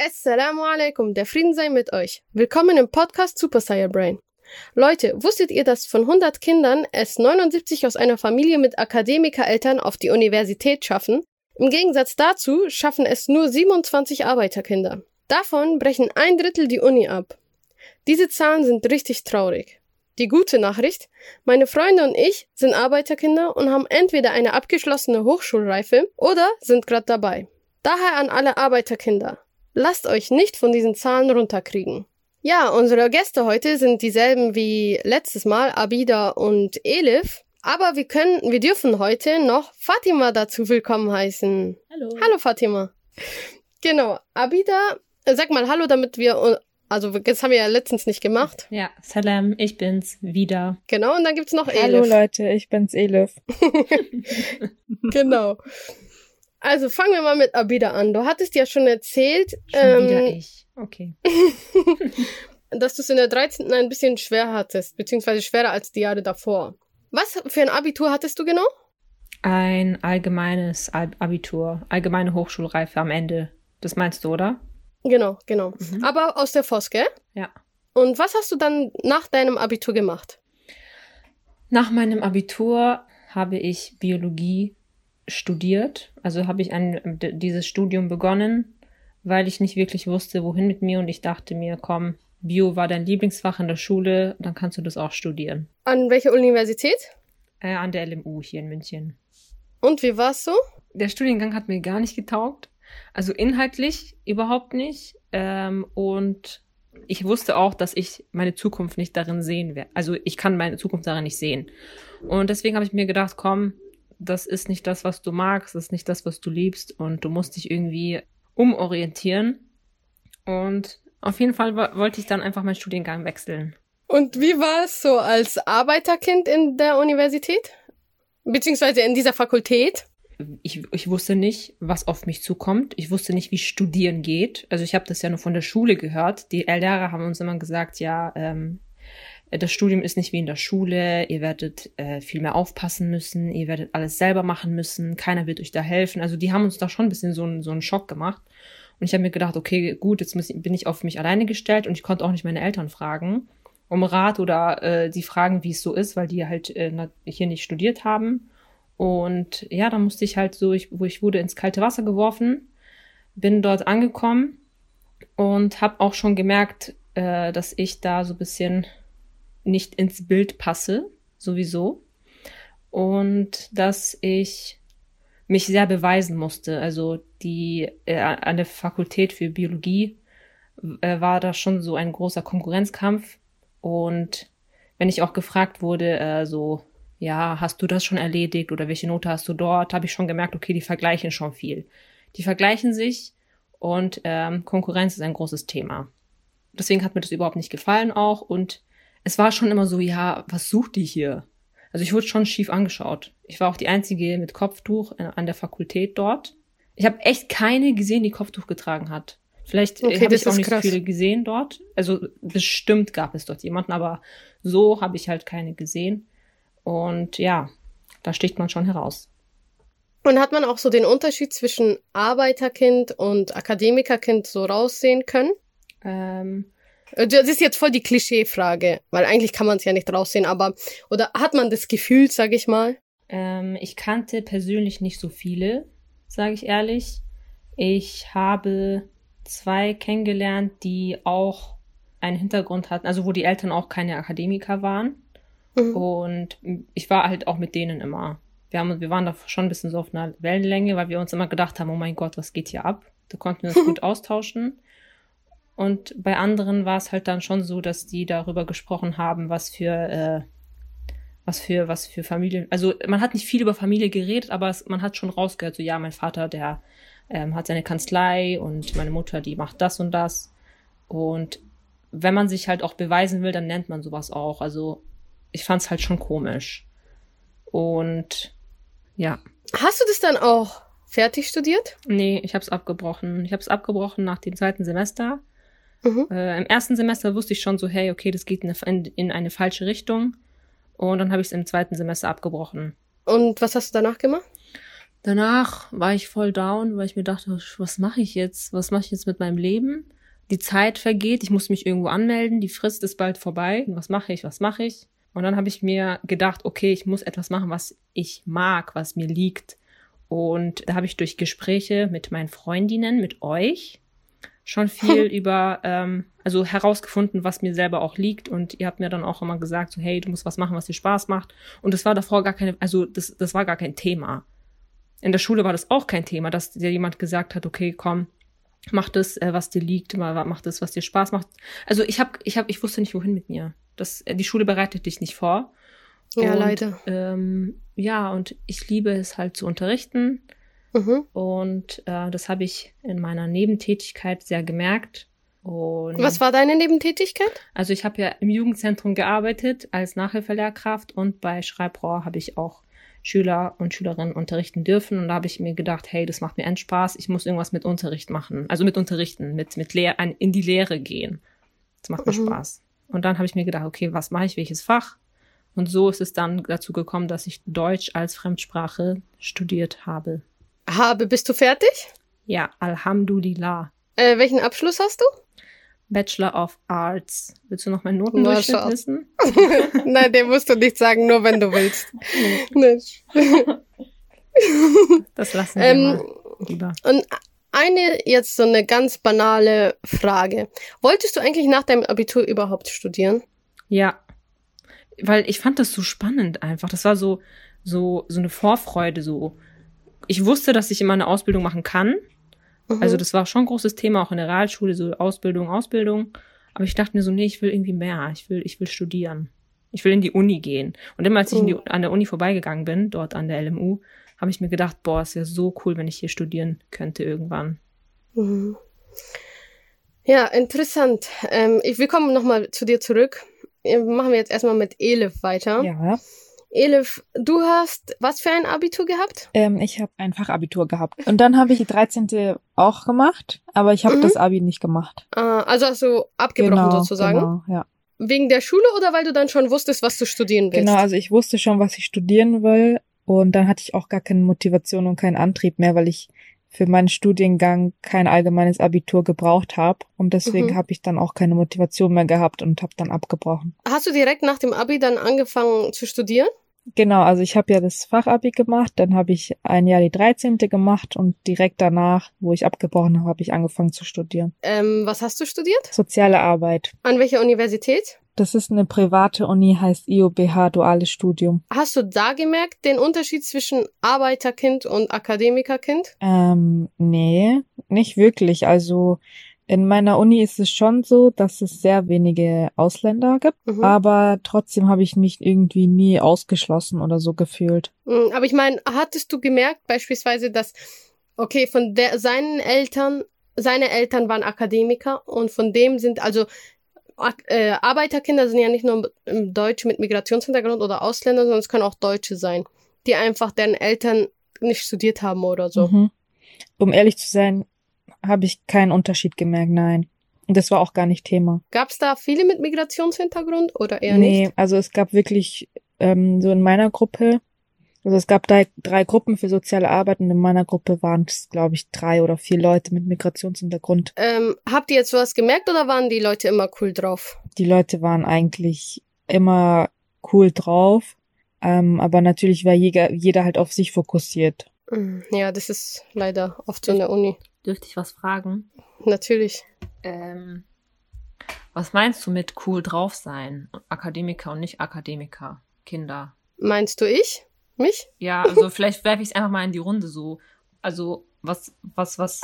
Assalamu alaikum, der Frieden sei mit euch. Willkommen im Podcast Super Saiyan Brain. Leute, wusstet ihr, dass von 100 Kindern es 79 aus einer Familie mit Akademikereltern auf die Universität schaffen? Im Gegensatz dazu schaffen es nur 27 Arbeiterkinder. Davon brechen ein Drittel die Uni ab. Diese Zahlen sind richtig traurig. Die gute Nachricht, meine Freunde und ich sind Arbeiterkinder und haben entweder eine abgeschlossene Hochschulreife oder sind gerade dabei. Daher an alle Arbeiterkinder. Lasst euch nicht von diesen Zahlen runterkriegen. Ja, unsere Gäste heute sind dieselben wie letztes Mal, Abida und Elif. Aber wir können, wir dürfen heute noch Fatima dazu willkommen heißen. Hallo. Hallo Fatima. Genau, Abida, sag mal Hallo, damit wir, also das haben wir ja letztens nicht gemacht. Ja, Salam, ich bin's wieder. Genau, und dann gibt's noch Elif. Hallo Leute, ich bin's Elif. genau. Also fangen wir mal mit Abida an. Du hattest ja schon erzählt, Schon ähm, wieder ich. Okay. dass du es in der 13. ein bisschen schwer hattest, beziehungsweise schwerer als die Jahre davor. Was für ein Abitur hattest du genau? Ein allgemeines Al- Abitur, allgemeine Hochschulreife am Ende. Das meinst du, oder? Genau, genau. Mhm. Aber aus der FOS, gell? Ja. Und was hast du dann nach deinem Abitur gemacht? Nach meinem Abitur habe ich Biologie studiert. Also habe ich ein, dieses Studium begonnen, weil ich nicht wirklich wusste, wohin mit mir. Und ich dachte mir, komm, Bio war dein Lieblingsfach in der Schule, dann kannst du das auch studieren. An welcher Universität? Äh, an der LMU hier in München. Und wie war's so? der Studiengang hat mir gar nicht getaugt. Also inhaltlich überhaupt nicht. Ähm, und ich wusste auch, dass ich meine Zukunft nicht darin sehen werde. Also ich kann meine Zukunft darin nicht sehen. Und deswegen habe ich mir gedacht, komm, das ist nicht das, was du magst, das ist nicht das, was du liebst und du musst dich irgendwie umorientieren. Und auf jeden Fall wo- wollte ich dann einfach meinen Studiengang wechseln. Und wie war es so als Arbeiterkind in der Universität? Beziehungsweise in dieser Fakultät? ich, ich wusste nicht, was auf mich zukommt. Ich wusste nicht, wie Studieren geht. Also ich habe das ja nur von der Schule gehört. Die Lehrer haben uns immer gesagt, ja, ähm, das Studium ist nicht wie in der Schule. Ihr werdet äh, viel mehr aufpassen müssen. Ihr werdet alles selber machen müssen. Keiner wird euch da helfen. Also die haben uns da schon ein bisschen so, einen- so einen Schock gemacht. Und ich habe mir gedacht, okay, gut, jetzt muss, bin ich auf mich alleine gestellt und ich konnte auch nicht meine Eltern fragen um Rat oder äh, die fragen, wie es so ist, weil die halt äh, hier nicht studiert haben. Und ja, dann musste ich halt so, ich, wo ich wurde ins kalte Wasser geworfen, bin dort angekommen und habe auch schon gemerkt, äh, dass ich da so ein bisschen nicht ins Bild passe, sowieso. Und dass ich mich sehr beweisen musste. Also die äh, an der Fakultät für Biologie äh, war da schon so ein großer Konkurrenzkampf. Und wenn ich auch gefragt wurde, äh, so, ja, hast du das schon erledigt oder welche Note hast du dort, habe ich schon gemerkt, okay, die vergleichen schon viel. Die vergleichen sich und ähm, Konkurrenz ist ein großes Thema. Deswegen hat mir das überhaupt nicht gefallen auch und es war schon immer so, ja, was sucht die hier? Also ich wurde schon schief angeschaut. Ich war auch die einzige mit Kopftuch äh, an der Fakultät dort. Ich habe echt keine gesehen, die Kopftuch getragen hat. Vielleicht Okay, okay, habe ich auch nicht krass. so viele gesehen dort. Also bestimmt gab es dort jemanden, aber so habe ich halt keine gesehen. Und ja, da sticht man schon heraus. Und hat man auch so den Unterschied zwischen Arbeiterkind und Akademikerkind so raussehen können? Ähm, Äh, Das ist jetzt voll die Klischeefrage, weil eigentlich kann man es ja nicht raussehen, aber oder hat man das Gefühl, sag ich mal? Ähm, ich kannte persönlich nicht so viele, sage ich ehrlich. Ich habe zwei kennengelernt, die auch einen Hintergrund hatten, also wo die Eltern auch keine Akademiker waren. Mhm. Und ich war halt auch mit denen immer. Wir, haben, wir waren da schon ein bisschen so auf einer Wellenlänge, weil wir uns immer gedacht haben, oh mein Gott, was geht hier ab? Da konnten wir uns gut austauschen. Und bei anderen war es halt dann schon so, dass die darüber gesprochen haben, was für, äh, was für, was für Familien. Also man hat nicht viel über Familie geredet, aber es, man hat schon rausgehört, so ja, mein Vater, der ähm, hat seine Kanzlei und meine Mutter, die macht das und das. Und wenn man sich halt auch beweisen will, dann nennt man sowas auch. Also ich fand es halt schon komisch. Und ja, Hast du das dann auch fertig studiert? nee, ich habe es abgebrochen. Ich habe es abgebrochen nach dem zweiten Semester. Mhm. Äh, Im ersten Semester wusste ich schon so, hey, okay, das geht in eine, in, in eine falsche Richtung. Und dann habe ich es im zweiten Semester abgebrochen. Und was hast du danach gemacht? danach war ich voll down, weil ich mir dachte, was mache ich jetzt? Was mache ich jetzt mit meinem Leben? Die Zeit vergeht, ich muss mich irgendwo anmelden, die Frist ist bald vorbei. Was mache ich? Was mache ich? Und dann habe ich mir gedacht, okay, ich muss etwas machen, was ich mag, was mir liegt. Und da habe ich durch Gespräche mit meinen Freundinnen, mit euch, schon viel über, ähm, also herausgefunden, was mir selber auch liegt. Und ihr habt mir dann auch immer gesagt, so, hey, du musst was machen, was dir Spaß macht. Und das war davor gar keine, also das, das war gar kein Thema. In der Schule war das auch kein Thema, dass dir jemand gesagt hat, okay, komm, mach das, äh, was dir liegt, mach das, was dir Spaß macht. Also ich habe, ich habe, ich wusste nicht, wohin mit mir. Das, äh, die Schule bereitet dich nicht vor. Ja, und, leider. Ähm, ja, und ich liebe es halt zu unterrichten. Mhm. Und äh, das habe ich in meiner Nebentätigkeit sehr gemerkt. Und Was war deine Nebentätigkeit? Also ich habe ja im Jugendzentrum gearbeitet als Nachhilfelehrkraft und bei Schreibrohr habe ich auch Schüler und Schülerinnen unterrichten dürfen. Und da habe ich mir gedacht, hey, das macht mir einen Spaß, ich muss irgendwas mit Unterricht machen. Also mit Unterrichten, mit, mit Lehr in die Lehre gehen. Das macht mir Mhm. Spaß. Und dann habe ich mir gedacht, okay, was mache ich, welches Fach? Und so ist es dann dazu gekommen, dass ich Deutsch als Fremdsprache studiert habe. Habe, bist du fertig? Ja, Alhamdulillah. Äh, welchen Abschluss hast du? Bachelor of Arts. Willst du noch meinen Notendurchschnitt wissen? Nein, den musst du nicht sagen, nur wenn du willst. Das lassen wir Ähm, mal lieber. Und eine jetzt so eine ganz banale Frage. Wolltest du eigentlich nach deinem Abitur überhaupt studieren? Ja. Weil ich fand das so spannend einfach. Das war so, so, so eine Vorfreude, so. Ich wusste, dass ich immer eine Ausbildung machen kann. Mhm. Also das war schon ein großes Thema, auch in der Realschule, so Ausbildung, Ausbildung. Aber ich dachte mir so, nee, ich will irgendwie mehr. Ich will, ich will studieren. Ich will in die Uni gehen. Und immer als ich in die, an der Uni vorbeigegangen bin, dort an der LMU, habe ich mir gedacht, boah, ist ja so cool, wenn ich hier studieren könnte irgendwann. Mhm. Ja, interessant. Ähm, ich, wir kommen nochmal zu dir zurück. Äh, Machen wir jetzt erstmal mit Elif weiter. Ja, Elif, du hast was für ein Abitur gehabt? ähm, ich habe ein Fachabitur gehabt. Und dann habe ich die 13. auch gemacht, aber ich habe Mhm. das Abi nicht gemacht. Äh, also hast du abgebrochen sozusagen? Genau, ja. Wegen der Schule oder weil du dann schon wusstest, was du studieren willst? Genau, also ich wusste schon, was ich studieren will und dann hatte ich auch gar keine Motivation und keinen Antrieb mehr, weil ich für meinen Studiengang kein allgemeines Abitur gebraucht habe und deswegen Mhm. habe ich dann auch keine Motivation mehr gehabt und habe dann abgebrochen. Hast du direkt nach dem Abi dann angefangen zu studieren? Genau, also ich habe ja das Fachabi gemacht, dann habe ich ein Jahr die 13. gemacht und direkt danach, wo ich abgebrochen habe, habe ich angefangen zu studieren. Ähm, was hast du studiert? Soziale Arbeit. An welcher Universität? Das ist eine private Uni, heißt IOBH Duales Studium. Hast du da gemerkt den Unterschied zwischen Arbeiterkind und Akademikerkind? Ähm, nee, nicht wirklich. Also in meiner Uni ist es schon so, dass es sehr wenige Ausländer gibt, Mhm. aber trotzdem habe ich mich irgendwie nie ausgeschlossen oder so gefühlt. Mm, Aber ich meine, hattest du gemerkt beispielsweise, dass, okay, von der, seinen Eltern, seine Eltern waren Akademiker und von dem sind, also äh, Arbeiterkinder sind ja nicht nur Deutsche mit Migrationshintergrund oder Ausländer, sondern es können auch Deutsche sein, die einfach deren Eltern nicht studiert haben oder so. Mhm. Um ehrlich zu sein, habe ich keinen Unterschied gemerkt, nein. Und das war auch gar nicht Thema. Gab es da viele mit Migrationshintergrund oder eher nee, nicht? also es gab wirklich ähm, so in meiner Gruppe, also es gab drei, drei Gruppen für soziale Arbeit und in meiner Gruppe waren es, glaube ich, drei oder vier Leute mit Migrationshintergrund. Ähm, habt ihr jetzt was gemerkt oder waren die Leute immer cool drauf? Die Leute waren eigentlich immer cool drauf, ähm, aber natürlich war jeder, jeder halt auf sich fokussiert. Mm, Ja, das ist leider oft so in der Uni. Dürfte ich was fragen? Natürlich. Ähm, was meinst du mit cool drauf sein? Akademiker und nicht Akademiker, Kinder. Meinst du ich? Mich? Ja, also vielleicht werfe ich es einfach mal in die Runde so. Also was, was, was,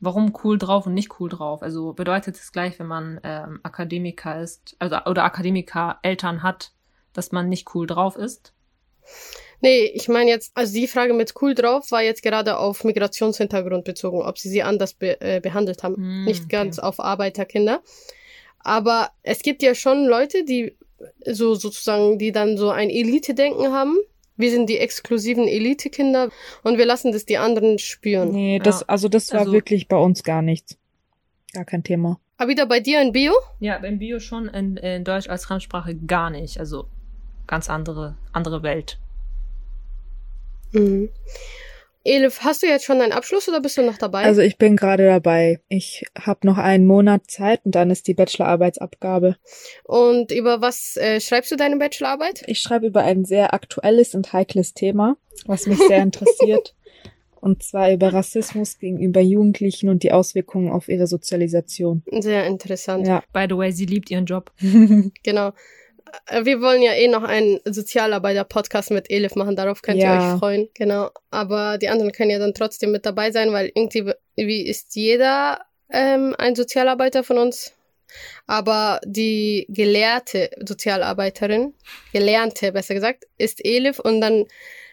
warum cool drauf und nicht cool drauf? Also bedeutet es gleich, wenn man ähm, Akademiker ist, also oder Akademiker Eltern hat, dass man nicht cool drauf ist? Nee, ich meine jetzt, also die Frage mit cool drauf war jetzt gerade auf Migrationshintergrund bezogen, ob sie sie anders be äh, behandelt haben. Hm, Nicht okay. ganz auf Arbeiterkinder. Aber es gibt ja schon Leute, die so sozusagen, die dann so ein Elite-Denken haben. Wir sind die exklusiven Elite-Kinder und wir lassen das die anderen spüren. Nee, das, Ja, also das war also- wirklich bei uns gar nichts. Gar kein Thema. Aber wieder bei dir in Bio? Ja, beim Bio schon, in, in Deutsch als Fremdsprache gar nicht. Also ganz andere, andere Welt. Mhm. Elif, hast du jetzt schon deinen Abschluss oder bist du noch dabei? Also ich bin gerade dabei. Ich habe noch einen Monat Zeit und dann ist die Bachelorarbeitsabgabe. und über was äh, schreibst du deine Bachelorarbeit? Ich schreibe über ein sehr aktuelles und heikles Thema, was mich sehr interessiert. Und zwar über Rassismus gegenüber Jugendlichen und die Auswirkungen auf ihre Sozialisation. Sehr interessant. Ja. By the way, sie liebt ihren Job. Genau. Äh, Wir wollen ja eh noch einen Sozialarbeiter-Podcast mit Elif machen, darauf könnt ihr Ja. euch freuen. Genau. Aber die anderen können ja dann trotzdem mit dabei sein, weil irgendwie wie ist jeder ähm, ein Sozialarbeiter von uns. Aber die gelehrte Sozialarbeiterin, gelernte besser gesagt, ist Elif und dann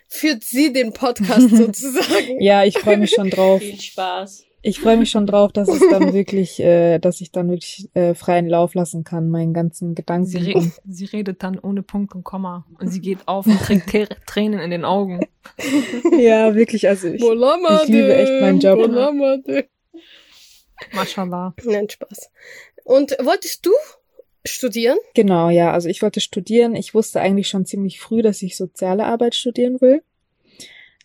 führt sie den Podcast sozusagen. Ja, ich freue mich schon drauf. Viel Spaß. Ich freue mich schon drauf, dass es dann wirklich, äh, dass ich dann wirklich äh, freien Lauf lassen kann, meinen ganzen Gedanken. Sie, re sie redet dann ohne Punkt und Komma. Und sie geht auf und trägt Tä- Tränen in den Augen. ja, wirklich, also ich, Bolama ich liebe echt meinen Job. Mashallah. Nein, Spaß. Und wolltest du studieren? Genau, ja. Also ich wollte studieren. Ich wusste eigentlich schon ziemlich früh, dass ich soziale Arbeit studieren will.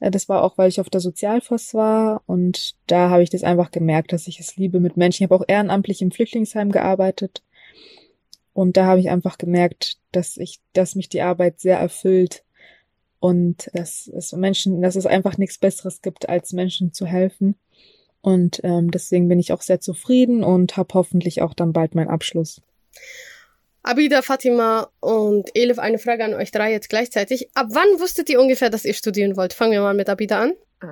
Äh, Das war auch, weil ich auf der Sozialforst war und da habe ich das einfach gemerkt, dass ich es liebe mit Menschen. Ich habe auch ehrenamtlich im Flüchtlingsheim gearbeitet und da habe ich einfach gemerkt, dass ich, dass mich die Arbeit sehr erfüllt und dass es Menschen, dass es einfach nichts Besseres gibt, als Menschen zu helfen. Und ähm, deswegen bin ich auch sehr zufrieden und habe hoffentlich auch dann bald meinen Abschluss. Abida, Fatima und Elif, eine Frage an euch drei jetzt gleichzeitig. Ab wann wusstet ihr ungefähr, dass ihr studieren wollt? Fangen wir mal mit Abida an. Äh,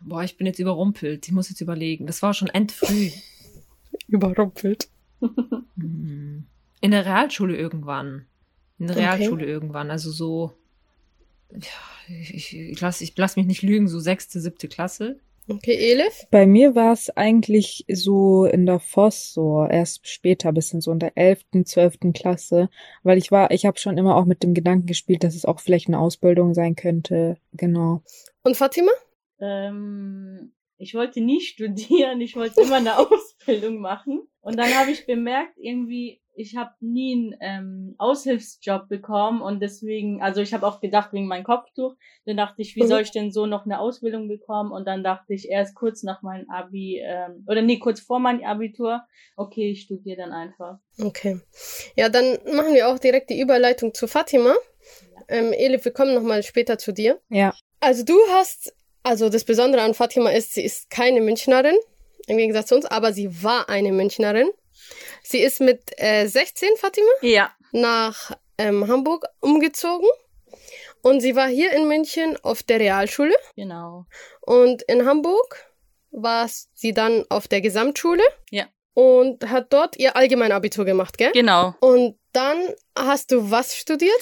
boah, ich bin jetzt überrumpelt. Ich muss jetzt überlegen. Das war schon endfrüh. Überrumpelt. Hm. In der Realschule irgendwann. In der Okay. Realschule irgendwann. Also so. Ja, ich, ich, ich lass, ich lass mich nicht lügen, so sechste, siebte Klasse. Okay, Elif? Bei mir war es eigentlich so in der Voss, so erst später, bisschen so in der elften, zwölften Klasse, weil ich war, ich habe schon immer auch mit dem Gedanken gespielt, dass es auch vielleicht eine Ausbildung sein könnte. Genau. Und Fatima? Ähm, ich wollte nie studieren, ich wollte immer eine Ausbildung machen. Und dann habe ich bemerkt, irgendwie, ich habe nie einen ähm, Aushilfsjob bekommen und deswegen, also ich habe auch gedacht wegen meinem Kopftuch, dann dachte ich, wie Mhm. soll ich denn so noch eine Ausbildung bekommen? Und dann dachte ich erst kurz nach meinem Abi, ähm, oder nee, kurz vor meinem Abitur, okay, ich studiere dann einfach. Okay. Ja, dann machen wir auch direkt die Überleitung zu Fatima. Ähm, Elif, wir kommen nochmal später zu dir. Ja. Also du hast, also das Besondere an Fatima ist, sie ist keine Münchnerin, im Gegensatz zu uns, aber sie war eine Münchnerin. Sie ist mit äh, 16, Fatima, Ja, nach ähm, Hamburg umgezogen. Und sie war hier in München auf der Realschule. genau. Und in Hamburg war sie dann auf der Gesamtschule. Ja. Und hat dort ihr Allgemeinabitur gemacht, gell? Genau. Und dann hast du was studiert?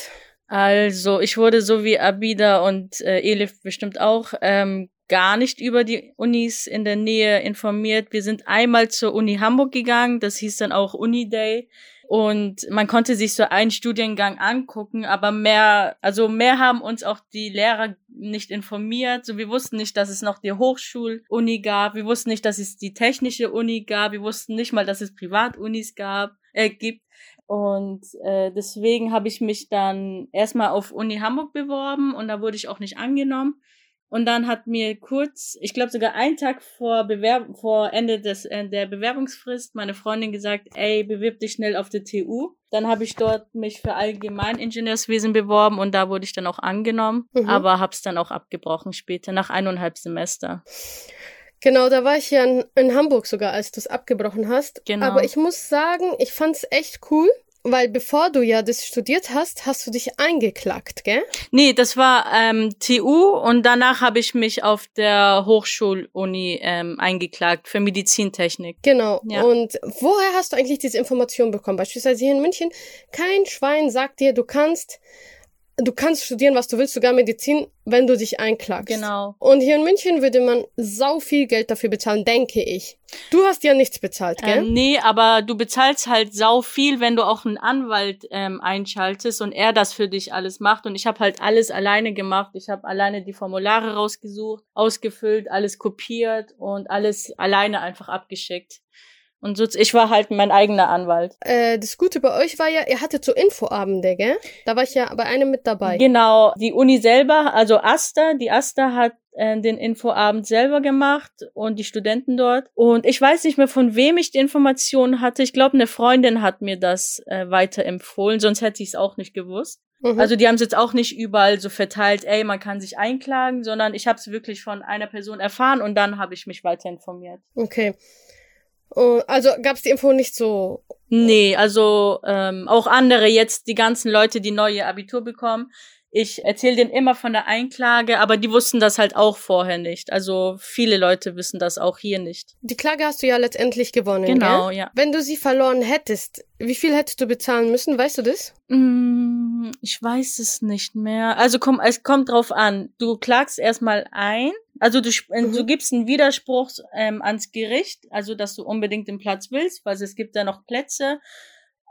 Also, ich wurde so wie Abida und äh, Elif bestimmt auch ähm, gar nicht über die Unis in der Nähe informiert. Wir sind einmal zur Uni Hamburg gegangen, das hieß dann auch Uniday. Und man konnte sich so einen Studiengang angucken, aber mehr, also mehr haben uns auch die Lehrer nicht informiert. So, wir wussten nicht, dass es noch die Hochschuluni gab. Wir wussten nicht, dass es die technische Uni gab. Wir wussten nicht mal, dass es Privatunis gab, äh, gibt. Und äh, deswegen habe ich mich dann erstmal auf Uni Hamburg beworben und da wurde ich auch nicht angenommen. Und dann hat mir kurz, ich glaube sogar einen Tag vor Bewerb vor Ende des äh, der Bewerbungsfrist meine Freundin gesagt, ey, bewirb dich schnell auf der TU. Dann habe ich dort mich für Allgemeiningenieurswesen beworben und da wurde ich dann auch angenommen, Mhm. aber hab's dann auch abgebrochen später nach eineinhalb Semester. Genau, da war ich ja in, in Hamburg sogar, als du es abgebrochen hast. Genau. Aber ich muss sagen, ich fand's echt cool, weil bevor du ja das studiert hast, hast du dich eingeklagt, gell? Nee, das war ähm, TU und danach habe ich mich auf der Hochschuluni ähm, eingeklagt für Medizintechnik. Genau. Ja. Und woher hast du eigentlich diese Information bekommen? Beispielsweise hier in München, kein Schwein sagt dir, du kannst, du kannst studieren, was du willst, sogar Medizin, wenn du dich einklagst. Genau. Und hier in München würde man sau viel Geld dafür bezahlen, denke ich. Du hast ja nichts bezahlt, gell? Ähm, nee, aber du bezahlst halt sau viel, wenn du auch einen Anwalt ähm, einschaltest und er das für dich alles macht. Und ich habe halt alles alleine gemacht. Ich habe alleine die Formulare rausgesucht, ausgefüllt, alles kopiert und alles alleine einfach abgeschickt. Und so, ich war halt mein eigener Anwalt. Äh, das Gute bei euch war ja, ihr hattet so Infoabende, gell? Da war ich ja bei einem mit dabei. Genau, die Uni selber, also Asta, die Asta hat äh, den Infoabend selber gemacht und die Studenten dort. Und ich weiß nicht mehr, von wem ich die Informationen hatte. Ich glaube, eine Freundin hat mir das äh, weiterempfohlen, sonst hätte ich es auch nicht gewusst. Mhm. Also die haben es jetzt auch nicht überall so verteilt, ey, man kann sich einklagen, sondern ich habe es wirklich von einer Person erfahren und dann habe ich mich weiter informiert. Okay. Oh, also gab es die Info nicht so? Nee, also ähm, auch andere jetzt, die ganzen Leute, die neue Abitur bekommen. Ich erzähle denen immer von der Einklage, aber die wussten das halt auch vorher nicht. Also viele Leute wissen das auch hier nicht. Die Klage hast du ja letztendlich gewonnen. Genau, gell? ja. Wenn du sie verloren hättest, wie viel hättest du bezahlen müssen? Weißt du das? Mm, ich weiß es nicht mehr. Also komm, es kommt drauf an. Du klagst erstmal ein also du, äh, mhm. du gibst einen Widerspruch ähm, ans Gericht, also dass du unbedingt den Platz willst, weil es gibt da noch Plätze.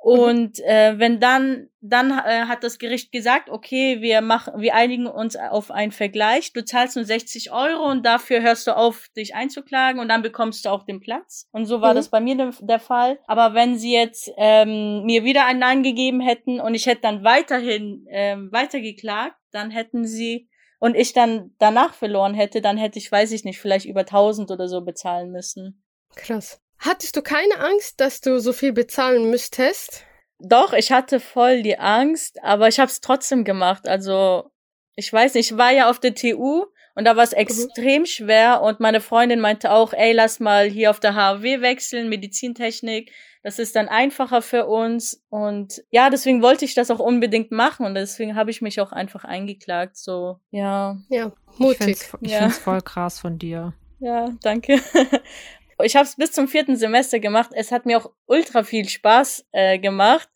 Mhm. Und äh, wenn dann, dann äh, hat das Gericht gesagt, okay, wir machen, wir einigen uns auf einen Vergleich. Du zahlst nur 60 Euro und dafür hörst du auf, dich einzuklagen und dann bekommst du auch den Platz. Und so war mhm. das bei mir de der Fall. Aber wenn sie jetzt ähm, mir wieder ein Nein gegeben hätten und ich hätte dann weiterhin ähm, weitergeklagt, dann hätten sie und ich dann danach verloren hätte, dann hätte ich, weiß ich nicht, vielleicht über 1000 oder so bezahlen müssen. Krass. Hattest du keine Angst, dass du so viel bezahlen müsstest? Doch, ich hatte voll die Angst, aber ich habe es trotzdem gemacht. Also, ich weiß nicht, ich war ja auf der TU und da war es mhm. extrem mhm. schwer und meine Freundin meinte auch, ey, lass mal hier auf der HW wechseln, Medizintechnik. Das ist dann einfacher für uns. Und ja, deswegen wollte ich das auch unbedingt machen. Und deswegen habe ich mich auch einfach eingeklagt. So, ja. Ja, mutig. Ich finde es ja. voll krass von dir. Ja, danke. Ich habe es bis zum vierten Semester gemacht. Es hat mir auch ultra viel Spaß äh, gemacht.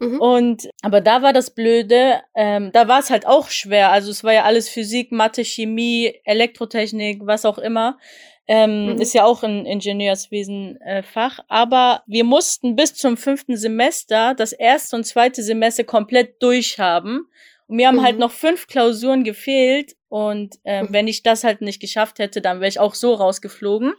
Mhm. Und aber da war das Blöde, ähm, da war es halt auch schwer. Also es war ja alles Physik, Mathe, Chemie, Elektrotechnik, was auch immer. Ähm, mhm. Ist ja auch ein Ingenieurswesen-Fach. Äh, aber wir mussten bis zum fünften Semester das erste und zweite Semester komplett durchhaben. Und mir haben halt mhm. halt noch fünf Klausuren gefehlt. Und äh, wenn ich das halt nicht geschafft hätte, dann wäre ich auch so rausgeflogen.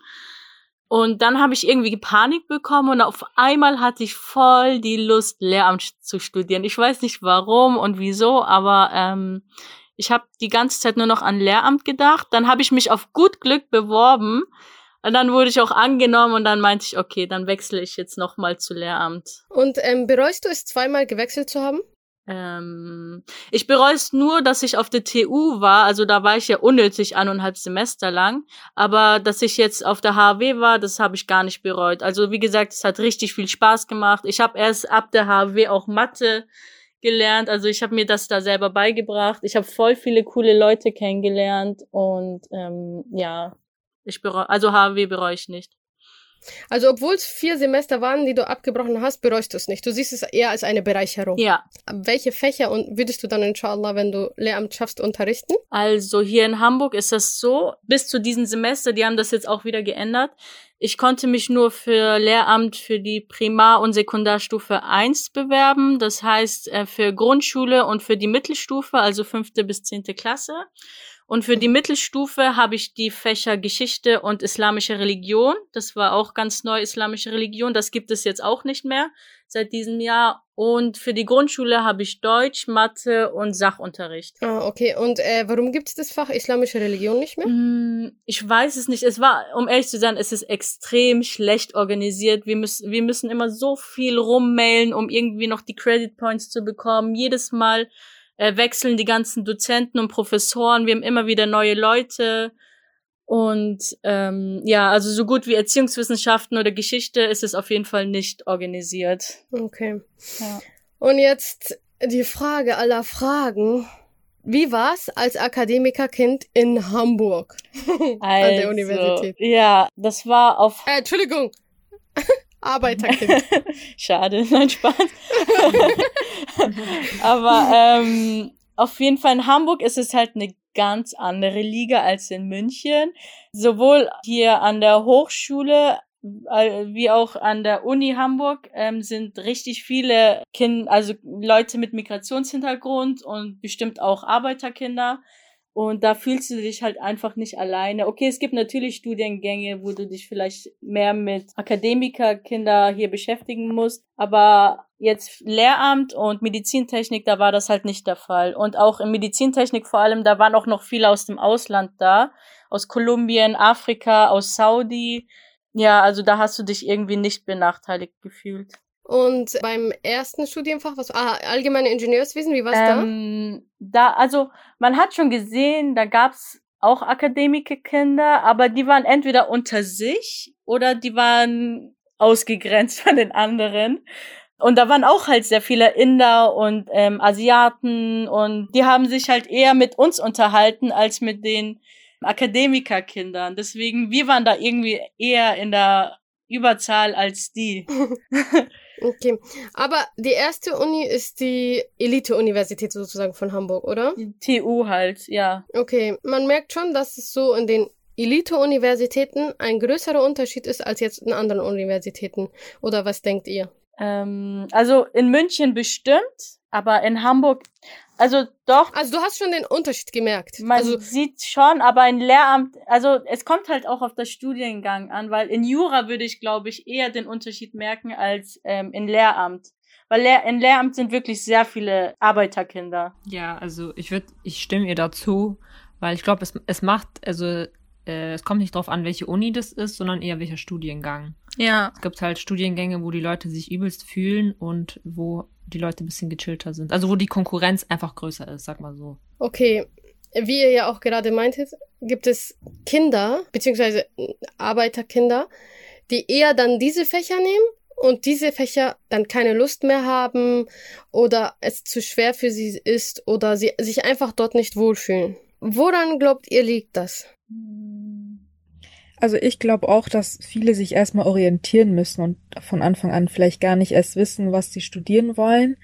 Und dann habe ich irgendwie Panik bekommen und auf einmal hatte ich voll die Lust, Lehramt zu studieren. Ich weiß nicht warum und wieso, aber ähm, ich habe die ganze Zeit nur noch an Lehramt gedacht. Dann habe ich mich auf gut Glück beworben und dann wurde ich auch angenommen und dann meinte ich, okay, dann wechsle ich jetzt nochmal zu Lehramt. Und ähm, bereust du es zweimal gewechselt zu haben? Ähm, ich bereue es nur, dass ich auf der TU war, also da war ich ja unnötig eineinhalb Semester lang, aber dass ich jetzt auf der HW war, das habe ich gar nicht bereut. Also wie gesagt, es hat richtig viel Spaß gemacht. Ich habe erst ab der HW auch Mathe gelernt, also ich habe mir das da selber beigebracht. Ich habe voll viele coole Leute kennengelernt und ähm, ja, ich bereue, also HW bereue ich nicht. Also obwohl es vier Semester waren, die du abgebrochen hast, bereust du es nicht. Du siehst es eher als eine Bereicherung. Ja. Welche Fächer und würdest du dann inshallah, wenn du Lehramt schaffst, unterrichten? Also hier in Hamburg ist das so, bis zu diesem Semester, die haben das jetzt auch wieder geändert. Ich konnte mich nur für Lehramt für die Primar- und Sekundarstufe 1 bewerben. Das heißt äh, für Grundschule und für die Mittelstufe, also fünfte bis zehnte Klasse. Und für die Mittelstufe habe ich die Fächer Geschichte und islamische Religion. Das war auch ganz neu, islamische Religion. Das gibt es jetzt auch nicht mehr seit diesem Jahr. Und für die Grundschule habe ich Deutsch, Mathe und Sachunterricht. Ah, okay. Und äh, warum gibt es das Fach islamische Religion nicht mehr? Mm, ich weiß es nicht. Es war, um ehrlich zu sein, es ist extrem schlecht organisiert. Wir müssen, wir müssen immer so viel rummailen, um irgendwie noch die Credit Points zu bekommen. Jedes Mal äh, wechseln die ganzen Dozenten und Professoren. Wir haben immer wieder neue Leute. Und ähm, ja, also so gut wie Erziehungswissenschaften oder Geschichte ist es auf jeden Fall nicht organisiert. Okay. Ja. Und jetzt die Frage aller Fragen. Wie war's als Akademikerkind in Hamburg also, an der Universität? Ja, das war auf. Äh, Entschuldigung. Arbeiterkind. Schade, nein, Spaß. Aber ähm, auf jeden Fall in Hamburg ist es halt eine ganz andere Liga als in München. Sowohl hier an der Hochschule äh, wie auch an der Uni Hamburg ähm, sind richtig viele Kinder, also Leute mit Migrationshintergrund und bestimmt auch Arbeiterkinder. Und da fühlst du dich halt einfach nicht alleine. Okay, es gibt natürlich Studiengänge, wo du dich vielleicht mehr mit Akademikerkinder hier beschäftigen musst. Aber jetzt Lehramt und Medizintechnik, da war das halt nicht der Fall. Und auch in Medizintechnik vor allem, da waren auch noch viele aus dem Ausland da. Aus Kolumbien, Afrika, aus Saudi. Ja, also da hast du dich irgendwie nicht benachteiligt gefühlt. Und beim ersten Studienfach, was ah, allgemeine Ingenieurswesen, wie war's ähm, da? Da, also man hat schon gesehen, da gab's auch Akademikerkinder, aber die waren entweder unter sich oder die waren ausgegrenzt von den anderen. Und da waren auch halt sehr viele Inder und ähm, Asiaten und die haben sich halt eher mit uns unterhalten als mit den Akademikerkindern. Deswegen, wir waren da irgendwie eher in der Überzahl als die. Okay, aber die erste Uni ist die Elite-Universität sozusagen von Hamburg, oder? Die TU halt, ja. Okay, man merkt schon, dass es so in den Elite-Universitäten ein größerer Unterschied ist als jetzt in anderen Universitäten. Oder was denkt ihr? Ähm, also in München bestimmt, aber in Hamburg, also doch. Also du hast schon den Unterschied gemerkt. Man also, sieht schon, aber in Lehramt, also es kommt halt auch auf das Studiengang an, weil in Jura würde ich, glaube ich, eher den Unterschied merken als ähm, in Lehramt. Weil Lehr in Lehramt sind wirklich sehr viele Arbeiterkinder. Ja, also ich würde, ich stimme ihr dazu, weil ich glaube, es, es macht, also äh, es kommt nicht drauf an, welche Uni das ist, sondern eher welcher Studiengang. Ja. Es gibt halt Studiengänge, wo die Leute sich übelst fühlen und wo die Leute ein bisschen gechillter sind. Also wo die Konkurrenz einfach größer ist, sag mal so. Okay. Wie ihr ja auch gerade meintet, gibt es Kinder, beziehungsweise Arbeiterkinder, die eher dann diese Fächer nehmen und diese Fächer dann keine Lust mehr haben oder es zu schwer für sie ist oder sie sich einfach dort nicht wohlfühlen. Woran glaubt ihr liegt das? Also ich glaube auch, dass viele sich erstmal orientieren müssen und von Anfang an vielleicht gar nicht erst wissen, was sie studieren wollen.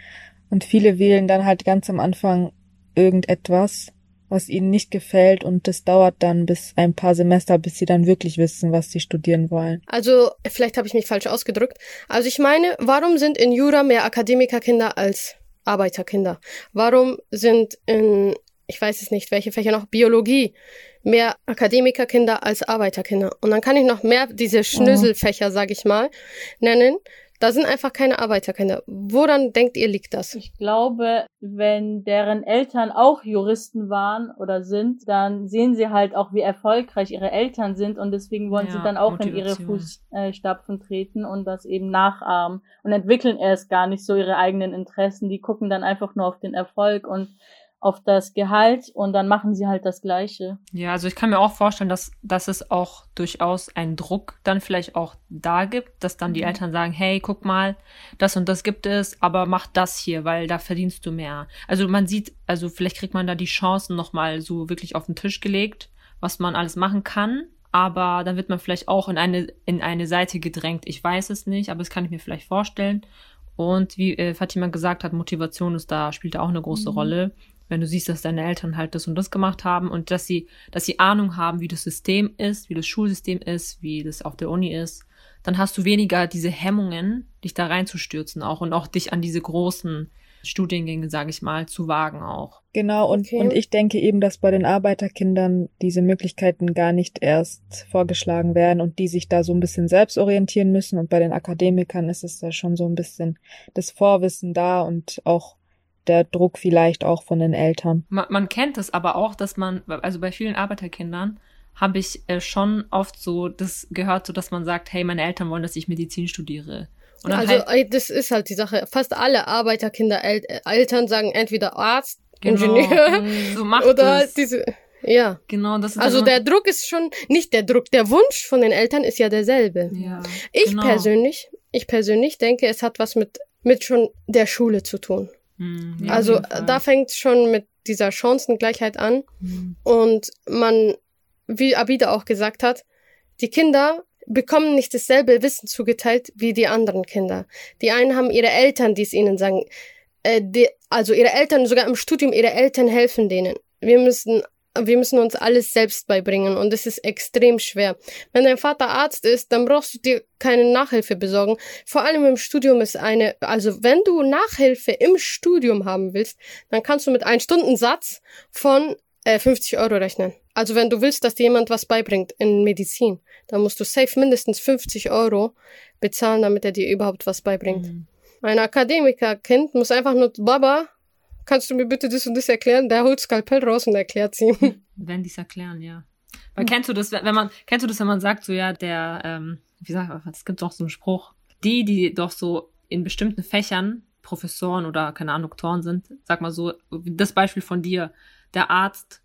Und viele wählen dann halt ganz am Anfang irgendetwas, was ihnen nicht gefällt und das dauert dann bis ein paar Semester, bis sie dann wirklich wissen, was sie studieren wollen. Also, vielleicht habe ich mich falsch ausgedrückt. Also ich meine, warum sind in Jura mehr Akademikerkinder als Arbeiterkinder? Warum sind in ich weiß es nicht, welche Fächer noch, Biologie, mehr Akademikerkinder als Arbeiterkinder. Und dann kann ich noch mehr diese Schnüsselfächer, sag ich mal, nennen. Da sind einfach keine Arbeiterkinder. Woran denkt ihr, liegt das? Ich glaube, wenn deren Eltern auch Juristen waren oder sind, dann sehen sie halt auch, wie erfolgreich ihre Eltern sind und deswegen wollen ja, sie dann auch Motivation. in ihre Fußstapfen treten und das eben nachahmen und entwickeln erst gar nicht so ihre eigenen Interessen. Die gucken dann einfach nur auf den Erfolg und auf das Gehalt und dann machen sie halt das Gleiche. Ja, also ich kann mir auch vorstellen, dass, dass es auch durchaus einen Druck dann vielleicht auch da gibt, dass dann die mhm. Eltern sagen, hey, guck mal, das und das gibt es, aber mach das hier, weil da verdienst du mehr. Also man sieht, also vielleicht kriegt man da die Chancen nochmal so wirklich auf den Tisch gelegt, was man alles machen kann, aber dann wird man vielleicht auch in eine, in eine Seite gedrängt. Ich weiß es nicht, aber das kann ich mir vielleicht vorstellen. Und wie äh, Fatima gesagt hat, Motivation ist da, spielt da auch eine große mhm. Rolle wenn du siehst, dass deine Eltern halt das und das gemacht haben und dass sie, dass sie Ahnung haben, wie das System ist, wie das Schulsystem ist, wie das auf der Uni ist, dann hast du weniger diese Hemmungen, dich da reinzustürzen auch und auch dich an diese großen Studiengänge, sage ich mal, zu wagen auch. Genau, und, okay. und ich denke eben, dass bei den Arbeiterkindern diese Möglichkeiten gar nicht erst vorgeschlagen werden und die sich da so ein bisschen selbst orientieren müssen. Und bei den Akademikern ist es da schon so ein bisschen das Vorwissen da und auch der Druck vielleicht auch von den Eltern. Man, man kennt es aber auch, dass man, also bei vielen Arbeiterkindern habe ich äh, schon oft so das gehört, so dass man sagt, hey, meine Eltern wollen, dass ich Medizin studiere. also halt, das ist halt die Sache. Fast alle Arbeiterkinder, El Eltern sagen entweder Arzt, genau, Ingenieur mm, so macht oder es. diese. Ja. Genau, das ist Also der Druck ist schon nicht der Druck, der Wunsch von den Eltern ist ja derselbe. Ja, ich genau. persönlich, ich persönlich denke, es hat was mit mit schon der Schule zu tun. Mhm, also da fängt schon mit dieser Chancengleichheit an. Mhm. Und man, wie Abida auch gesagt hat, die Kinder bekommen nicht dasselbe Wissen zugeteilt wie die anderen Kinder. Die einen haben ihre Eltern, die es ihnen sagen. Äh, die, also ihre Eltern, sogar im Studium, ihre Eltern helfen denen. Wir müssen wir müssen uns alles selbst beibringen und es ist extrem schwer. Wenn dein Vater Arzt ist, dann brauchst du dir keine Nachhilfe besorgen. Vor allem im Studium ist eine, also wenn du Nachhilfe im Studium haben willst, dann kannst du mit einem Stundensatz von äh, 50 Euro rechnen. Also wenn du willst, dass dir jemand was beibringt in Medizin, dann musst du safe mindestens 50 Euro bezahlen, damit er dir überhaupt was beibringt. Mhm. Ein Akademikerkind muss einfach nur, Baba, kannst du mir bitte das und das erklären? Der holt Skalpell raus und erklärt ihm. Wenn die's erklären, ja. Weil kennst du das, wenn man, kennst du das, wenn man sagt, so ja, der, ähm, wie sagt man, es gibt doch so einen Spruch, die, die doch so in bestimmten Fächern Professoren oder keine Ahnung, Doktoren sind, sag mal so, das Beispiel von dir, der Arzt,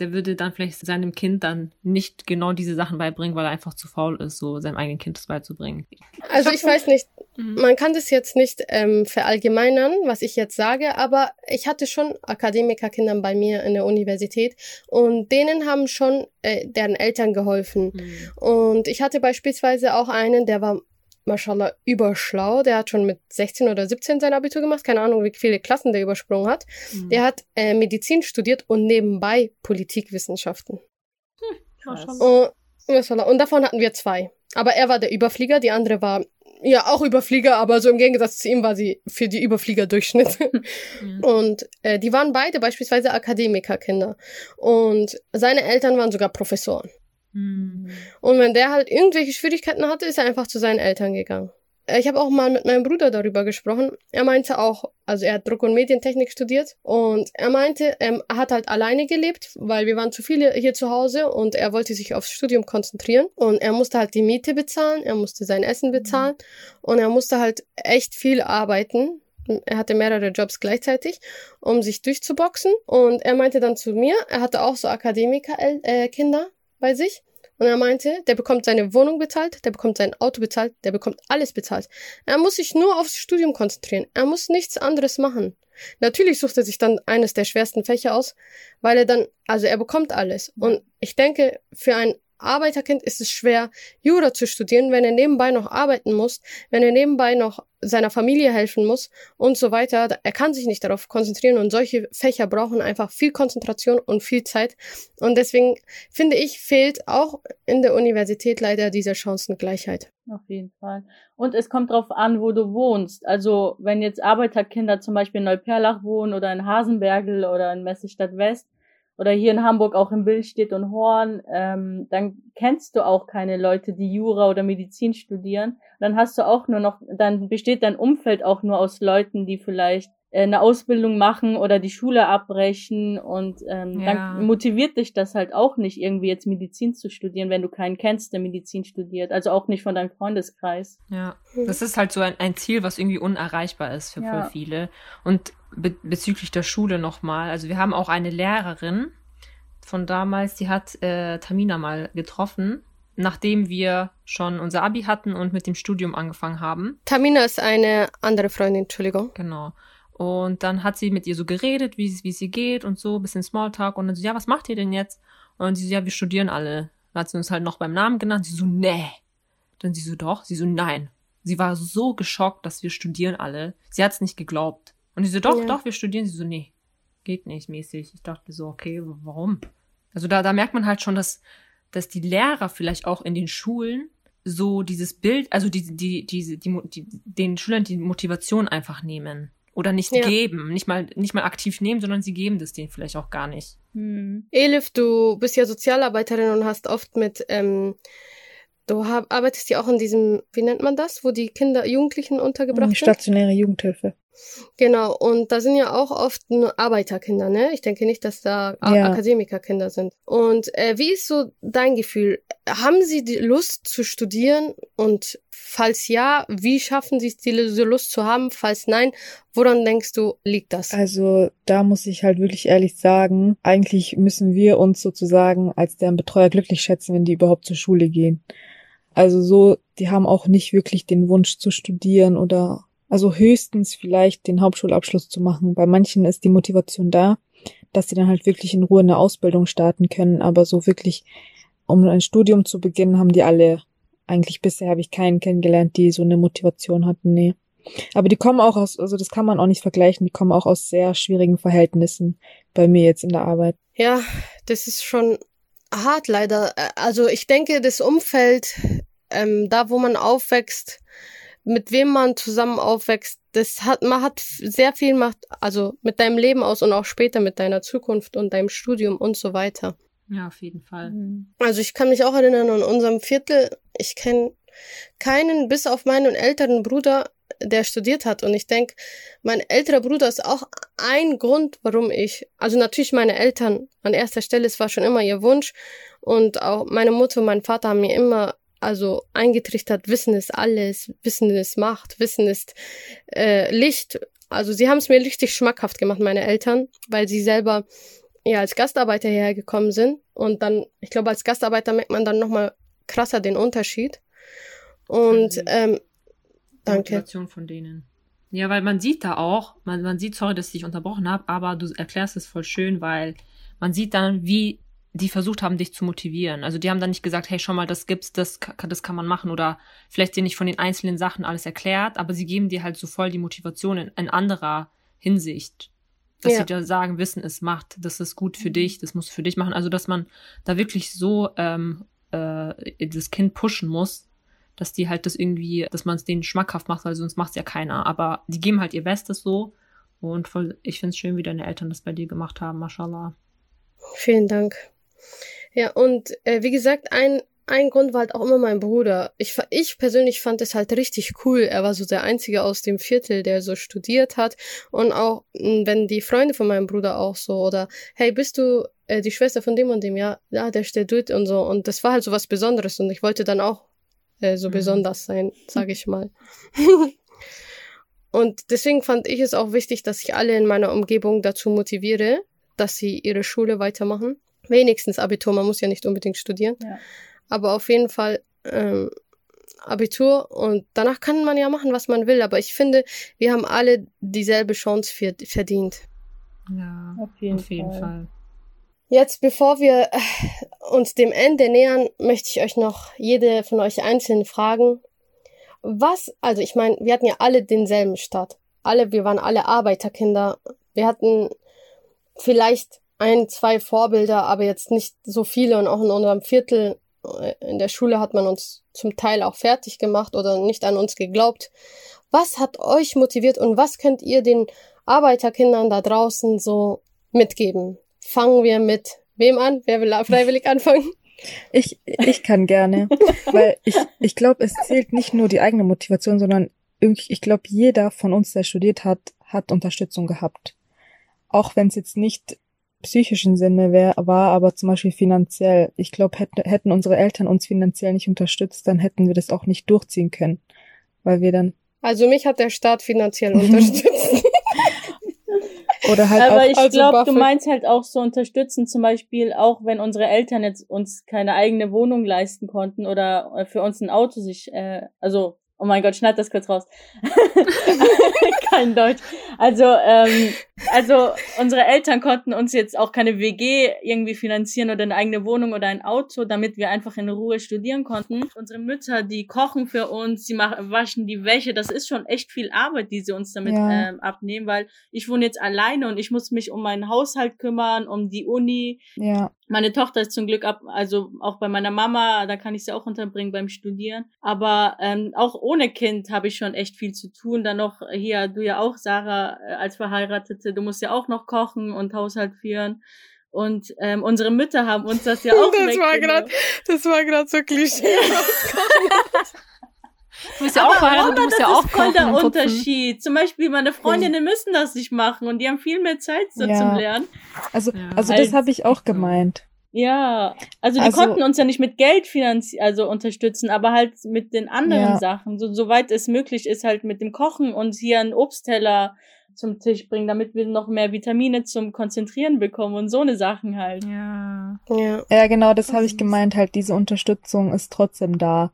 der würde dann vielleicht seinem Kind dann nicht genau diese Sachen beibringen, weil er einfach zu faul ist, so seinem eigenen Kind das beizubringen. Also ich weiß nicht, Mhm. man kann das jetzt nicht ähm, verallgemeinern, was ich jetzt sage, aber ich hatte schon Akademikerkinder bei mir in der Universität und denen haben schon äh, deren Eltern geholfen. Mhm. Und ich hatte beispielsweise auch einen, der war mashallah überschlau, der hat schon mit 16 oder 17 sein Abitur gemacht, keine Ahnung, wie viele Klassen der übersprungen hat. Mhm. Der hat äh, Medizin studiert und nebenbei Politikwissenschaften. Krass. Und, mashallah, und davon hatten wir zwei. Aber er war der Überflieger, die andere war ja auch Überflieger, aber so im Gegensatz zu ihm war sie für die Überflieger-Durchschnitt. Mhm. Und äh, die waren beide beispielsweise Akademikerkinder. Und seine Eltern waren sogar Professoren. Mhm. Und wenn der halt irgendwelche Schwierigkeiten hatte, ist er einfach zu seinen Eltern gegangen. Äh, Ich habe auch mal mit meinem Bruder darüber gesprochen. Er meinte auch, also er hat Druck- und Medientechnik studiert und er meinte, ähm, er hat halt alleine gelebt, weil wir waren zu viele hier zu Hause und er wollte sich aufs Studium konzentrieren und er musste halt die Miete bezahlen, er musste sein Essen bezahlen und er musste halt echt viel arbeiten. Er hatte mehrere Jobs gleichzeitig, um sich durchzuboxen. Und er meinte dann zu mir, er hatte auch so Akademiker-Kinder bei sich. Und er meinte, der bekommt seine Wohnung bezahlt, der bekommt sein Auto bezahlt, der bekommt alles bezahlt. Er muss sich nur aufs Studium konzentrieren. Er muss nichts anderes machen. Natürlich sucht er sich dann eines der schwersten Fächer aus, weil er dann, also er bekommt alles. Und ich denke, für ein Arbeiterkind ist es schwer, Jura zu studieren, wenn er nebenbei noch arbeiten muss, wenn er nebenbei noch seiner Familie helfen muss und so weiter. Er kann sich nicht darauf konzentrieren und solche Fächer brauchen einfach viel Konzentration und viel Zeit. Und deswegen finde ich, fehlt auch in der Universität leider diese Chancengleichheit. Auf jeden Fall. Und es kommt drauf an, wo du wohnst. Also, wenn jetzt Arbeiterkinder zum Beispiel in Neuperlach wohnen oder in Hasenbergel oder in Messestadt West oder hier in Hamburg auch in Billstedt und Horn, ähm, dann kennst du auch keine Leute, die Jura oder Medizin studieren. Dann hast du auch nur noch, dann besteht dein Umfeld auch nur aus Leuten, die vielleicht äh, eine Ausbildung machen oder die Schule abbrechen und ähm, Ja. dann motiviert dich das halt auch nicht, irgendwie jetzt Medizin zu studieren, wenn du keinen kennst, der Medizin studiert. Also auch nicht von deinem Freundeskreis. Ja, das ist halt so ein, ein Ziel, was irgendwie unerreichbar ist für Ja. voll viele. Und be bezüglich der Schule nochmal, also wir haben auch eine Lehrerin von damals, die hat äh, Tamina mal getroffen, nachdem wir schon unser Abi hatten und mit dem Studium angefangen haben. Tamina ist eine andere Freundin, Entschuldigung. Genau. Und dann hat sie mit ihr so geredet, wie es ihr geht und so, bisschen Smalltalk. Und dann so, ja, was macht ihr denn jetzt? Und sie so, ja, wir studieren alle. Dann hat sie uns halt noch beim Namen genannt. Sie so, nee. Dann sie so, doch. Sie so, nein. Sie war so geschockt, dass wir studieren alle. Sie hat es nicht geglaubt. Und sie so, doch, Ja. doch, wir studieren. Sie so, nee, geht nicht mäßig. Ich dachte so, okay, warum? Also da, da merkt man halt schon, dass, dass die Lehrer vielleicht auch in den Schulen so dieses Bild, also die, die, diese, die, die, den Schülern die Motivation einfach nehmen. Oder nicht Ja. geben. Nicht mal, nicht mal aktiv nehmen, sondern sie geben das denen vielleicht auch gar nicht. Hm. Elif, du bist ja Sozialarbeiterin und hast oft mit, ähm, du hab, arbeitest ja auch in diesem, wie nennt man das, wo die Kinder, Jugendlichen untergebracht sind? Stationäre Jugendhilfe. Genau, und da sind ja auch oft nur Arbeiterkinder, ne? Ich denke nicht, dass da Ja. Akademikerkinder sind. Und äh, wie ist so dein Gefühl? Haben sie die Lust zu studieren? Und falls ja, wie schaffen sie es, diese Lust zu haben? Falls nein, woran denkst du, liegt das? Also da muss ich halt wirklich ehrlich sagen, eigentlich müssen wir uns sozusagen als deren Betreuer glücklich schätzen, wenn die überhaupt zur Schule gehen. Also so, die haben auch nicht wirklich den Wunsch zu studieren oder also höchstens vielleicht den Hauptschulabschluss zu machen. Bei manchen ist die Motivation da, dass sie dann halt wirklich in Ruhe eine Ausbildung starten können, aber so wirklich, um ein Studium zu beginnen, haben die alle eigentlich bisher habe ich keinen kennengelernt, die so eine Motivation hatten, nee. Aber die kommen auch aus, also das kann man auch nicht vergleichen, die kommen auch aus sehr schwierigen Verhältnissen bei mir jetzt in der Arbeit. Ja, das ist schon hart leider. Äh, Also ich denke, das Umfeld, ähm, da wo man aufwächst, mit wem man zusammen aufwächst, das hat, man hat sehr viel macht, also mit deinem Leben aus und auch später mit deiner Zukunft und deinem Studium und so weiter. Ja, auf jeden Fall. Mhm. Also ich kann mich auch erinnern, in unserem Viertel, ich kenne keinen, bis auf meinen älteren Bruder, der studiert hat. Und ich denke, mein älterer Bruder ist auch ein Grund, warum ich, also natürlich meine Eltern an erster Stelle, es war schon immer ihr Wunsch. Und auch meine Mutter und mein Vater haben mir immer also eingetrichtert, Wissen ist alles, Wissen ist Macht, Wissen ist äh, Licht. Also sie haben es mir richtig schmackhaft gemacht, meine Eltern, weil sie selber ja als Gastarbeiter hierher gekommen sind. Und dann, ich glaube, als Gastarbeiter merkt man dann nochmal krasser den Unterschied. Und ähm, danke. Motivation von denen. Ja, weil man sieht da auch, man, man sieht, sorry, dass ich dich unterbrochen habe, aber du erklärst es voll schön, weil man sieht dann, wie die versucht haben, dich zu motivieren. Also die haben dann nicht gesagt, hey, schau mal, das gibt's, das, das kann man machen oder vielleicht dir nicht von den einzelnen Sachen alles erklärt, aber sie geben dir halt so voll die Motivation in, in anderer Hinsicht. Dass ja. sie da sagen, Wissen ist Macht, das ist gut für dich, das musst du für dich machen. Also dass man da wirklich so ähm, äh, das Kind pushen muss, dass die halt das irgendwie, dass man es denen schmackhaft macht, weil sonst macht es ja keiner. Aber die geben halt ihr Bestes so. Und voll, ich finde es schön, wie deine Eltern das bei dir gemacht haben, mashallah. Vielen Dank. Ja, und äh, wie gesagt, ein, ein Grund war halt auch immer mein Bruder. Ich, ich persönlich fand es halt richtig cool. Er war so der Einzige aus dem Viertel, der so studiert hat. Und auch, hm, wenn die Freunde von meinem Bruder auch so, oder hey, bist du äh, die Schwester von dem und dem? Ja, ja, der steht dort und so. Und das war halt so was Besonderes. Und ich wollte dann auch äh, so mhm. besonders sein, sage ich mal. und deswegen fand ich es auch wichtig, dass ich alle in meiner Umgebung dazu motiviere, dass sie ihre Schule weitermachen. Wenigstens Abitur, man muss ja nicht unbedingt studieren. Ja. Aber auf jeden Fall ähm, Abitur und danach kann man ja machen, was man will. Aber ich finde, wir haben alle dieselbe Chance für, verdient. Ja, auf jeden, auf jeden Fall. Fall. Jetzt, bevor wir äh, uns dem Ende nähern, möchte ich euch noch jede von euch einzeln fragen. Was, also ich meine, wir hatten ja alle denselben Start. Alle, wir waren alle Arbeiterkinder. Wir hatten vielleicht ein, zwei Vorbilder, aber jetzt nicht so viele und auch in unserem Viertel äh, in der Schule hat man uns zum Teil auch fertig gemacht oder nicht an uns geglaubt. Was hat euch motiviert und was könnt ihr den Arbeiterkindern da draußen so mitgeben? fangen wir mit wem an? Wer will freiwillig anfangen? Ich, ich kann gerne, weil ich, ich glaube, es zählt nicht nur die eigene Motivation, sondern ich glaube, jeder von uns, der studiert hat, hat Unterstützung gehabt. Auch wenn es jetzt nicht psychischen Sinne wär, war, aber zum Beispiel finanziell. Ich glaube, hätten, hätten unsere Eltern uns finanziell nicht unterstützt, dann hätten wir das auch nicht durchziehen können, weil wir dann. Also mich hat der Staat finanziell unterstützt. Oder halt Aber auch, ich also glaube, du meinst halt auch so unterstützen, zum Beispiel auch, wenn unsere Eltern jetzt uns keine eigene Wohnung leisten konnten oder äh, für uns ein Auto sich, äh, also Oh mein Gott, schneid das kurz raus. Kein Deutsch. Also, ähm, also unsere Eltern konnten uns jetzt auch keine WG irgendwie finanzieren oder eine eigene Wohnung oder ein Auto, damit wir einfach in Ruhe studieren konnten. Unsere Mütter, die kochen für uns, sie machen, waschen die Wäsche. Das ist schon echt viel Arbeit, die sie uns damit ja. ähm, abnehmen, weil ich wohne jetzt alleine und ich muss mich um meinen Haushalt kümmern, um die Uni. Ja. Meine Tochter ist zum Glück ab, also auch bei meiner Mama, da kann ich sie auch unterbringen beim Studieren. Aber ähm, auch ohne Kind habe ich schon echt viel zu tun. Dann noch hier, du ja auch, Sarah, äh, als Verheiratete, du musst ja auch noch kochen und Haushalt führen. Und ähm, unsere Mütter haben uns das ja auch Das war gerade, das war gerade so klischee. Du bist ja auch verheiratet, du musst ja auch kochen. Das ist voll der Unterschied. Zum Beispiel meine Freundinnen müssen das nicht machen und die haben viel mehr Zeit so ja. zum Lernen. Also, ja. also das habe ich auch gemeint. Ja, also die also, konnten uns ja nicht mit Geld finanzieren, also unterstützen, aber halt mit den anderen ja. Sachen, so soweit es möglich ist, halt mit dem Kochen und hier einen Obstteller zum Tisch bringen, damit wir noch mehr Vitamine zum Konzentrieren bekommen und so eine Sachen halt. Ja. Ja, ja genau, das habe ich gemeint, halt diese Unterstützung ist trotzdem da.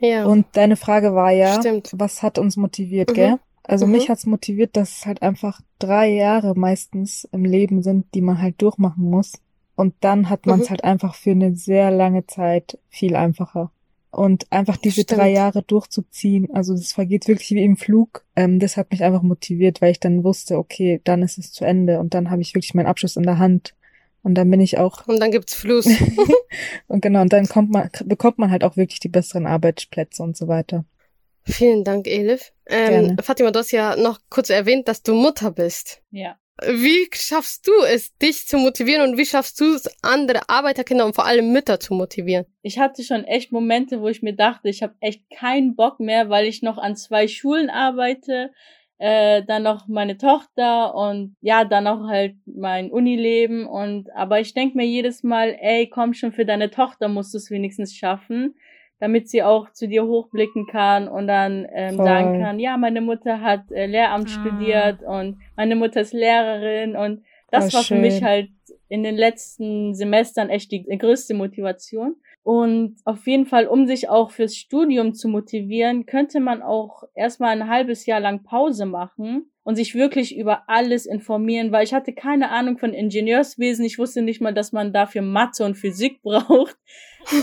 Ja. Und deine Frage war ja, Stimmt. was hat uns motiviert, mhm. gell? Also mhm. mich hat's motiviert, dass es halt einfach drei Jahre meistens im Leben sind, die man halt durchmachen muss. Und dann hat man es mhm. halt einfach für eine sehr lange Zeit viel einfacher. Und einfach diese Stimmt. drei Jahre durchzuziehen, also das vergeht wirklich wie im Flug, ähm, das hat mich einfach motiviert, weil ich dann wusste, okay, dann ist es zu Ende und dann habe ich wirklich meinen Abschluss in der Hand. Und dann bin ich auch. Und dann gibt's Fluss. und genau, und dann kommt man, bekommt man halt auch wirklich die besseren Arbeitsplätze und so weiter. Vielen Dank, Elif. Ähm, Fatima, du hast ja noch kurz erwähnt, dass du Mutter bist. Ja. Wie schaffst du es, dich zu motivieren und wie schaffst du es, andere Arbeiterkinder und vor allem Mütter zu motivieren? Ich hatte schon echt Momente, wo ich mir dachte, ich habe echt keinen Bock mehr, weil ich noch an zwei Schulen arbeite, äh, dann noch meine Tochter und ja, dann auch halt mein Unileben und aber ich denk mir jedes Mal, ey, komm schon, für deine Tochter musst du es wenigstens schaffen damit sie auch zu dir hochblicken kann und dann ähm, sagen kann, ja, meine Mutter hat äh, Lehramt ah. studiert und meine Mutter ist Lehrerin und das oh, war schön. für mich halt in den letzten Semestern echt die größte Motivation. Und auf jeden Fall, um sich auch fürs Studium zu motivieren, könnte man auch erstmal ein halbes Jahr lang Pause machen und sich wirklich über alles informieren, weil ich hatte keine Ahnung von Ingenieurswesen. Ich wusste nicht mal, dass man dafür Mathe und Physik braucht.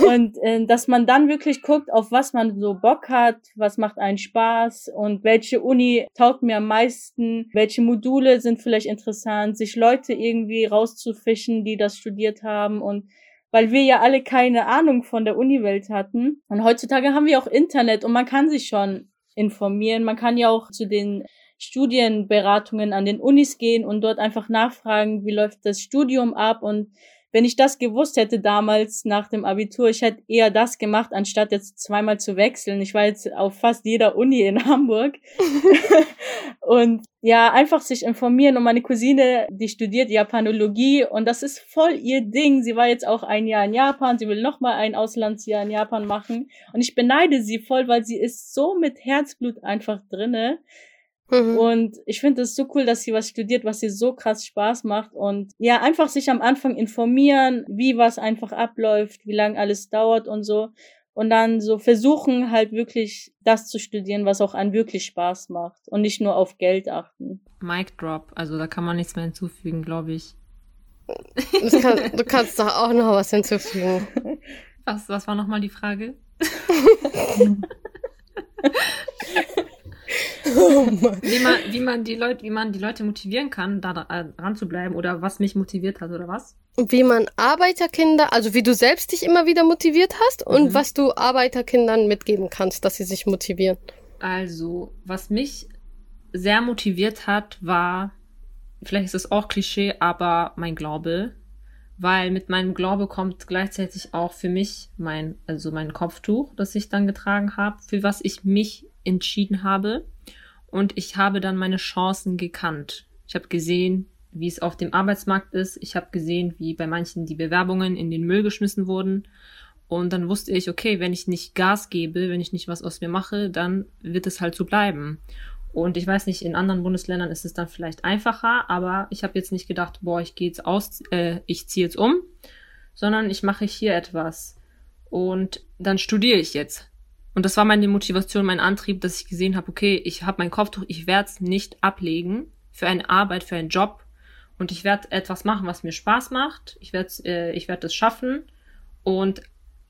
und äh, dass man dann wirklich guckt, auf was man so Bock hat, was macht einen Spaß und welche Uni taugt mir am meisten, welche Module sind vielleicht interessant, sich Leute irgendwie rauszufischen, die das studiert haben und weil wir ja alle keine Ahnung von der Uniwelt hatten. Und heutzutage haben wir auch Internet und man kann sich schon informieren. Man kann ja auch zu den Studienberatungen an den Unis gehen und dort einfach nachfragen, wie läuft das Studium ab und wenn ich das gewusst hätte damals nach dem Abitur, ich hätte eher das gemacht, anstatt jetzt zweimal zu wechseln. Ich war jetzt auf fast jeder Uni in Hamburg. und ja, einfach sich informieren. Und meine Cousine, die studiert Japanologie und das ist voll ihr Ding. Sie war jetzt auch ein Jahr in Japan. Sie will noch mal ein Auslandsjahr in Japan machen. Und ich beneide sie voll, weil sie ist so mit Herzblut einfach drinne. Mhm. Und ich finde es so cool, dass sie was studiert, was ihr so krass Spaß macht. Und ja, einfach sich am Anfang informieren, wie was einfach abläuft, wie lange alles dauert und so. Und dann so versuchen halt wirklich das zu studieren, was auch einen wirklich Spaß macht und nicht nur auf Geld achten. Mic Drop, also da kann man nichts mehr hinzufügen, glaube ich. Kann, du kannst doch auch noch was hinzufügen. Was, was war nochmal die Frage? Oh wie, man, wie, man die Leute, wie man die Leute motivieren kann, da dran zu bleiben oder was mich motiviert hat oder was? Wie man Arbeiterkinder, also wie du selbst dich immer wieder motiviert hast und mhm. was du Arbeiterkindern mitgeben kannst, dass sie sich motivieren. Also, was mich sehr motiviert hat, war, vielleicht ist es auch Klischee, aber mein Glaube. Weil mit meinem Glaube kommt gleichzeitig auch für mich mein, also mein Kopftuch, das ich dann getragen habe, für was ich mich entschieden habe und ich habe dann meine Chancen gekannt. Ich habe gesehen, wie es auf dem Arbeitsmarkt ist. Ich habe gesehen, wie bei manchen die Bewerbungen in den Müll geschmissen wurden. Und dann wusste ich, okay, wenn ich nicht Gas gebe, wenn ich nicht was aus mir mache, dann wird es halt so bleiben. Und ich weiß nicht, in anderen Bundesländern ist es dann vielleicht einfacher, aber ich habe jetzt nicht gedacht, boah, ich gehe jetzt aus, äh, ich ziehe jetzt um, sondern ich mache hier etwas. Und dann studiere ich jetzt. Und das war meine Motivation, mein Antrieb, dass ich gesehen habe, okay, ich habe mein Kopftuch, ich werde es nicht ablegen für eine Arbeit, für einen Job. Und ich werde etwas machen, was mir Spaß macht. Ich werde äh, ich werd das schaffen. Und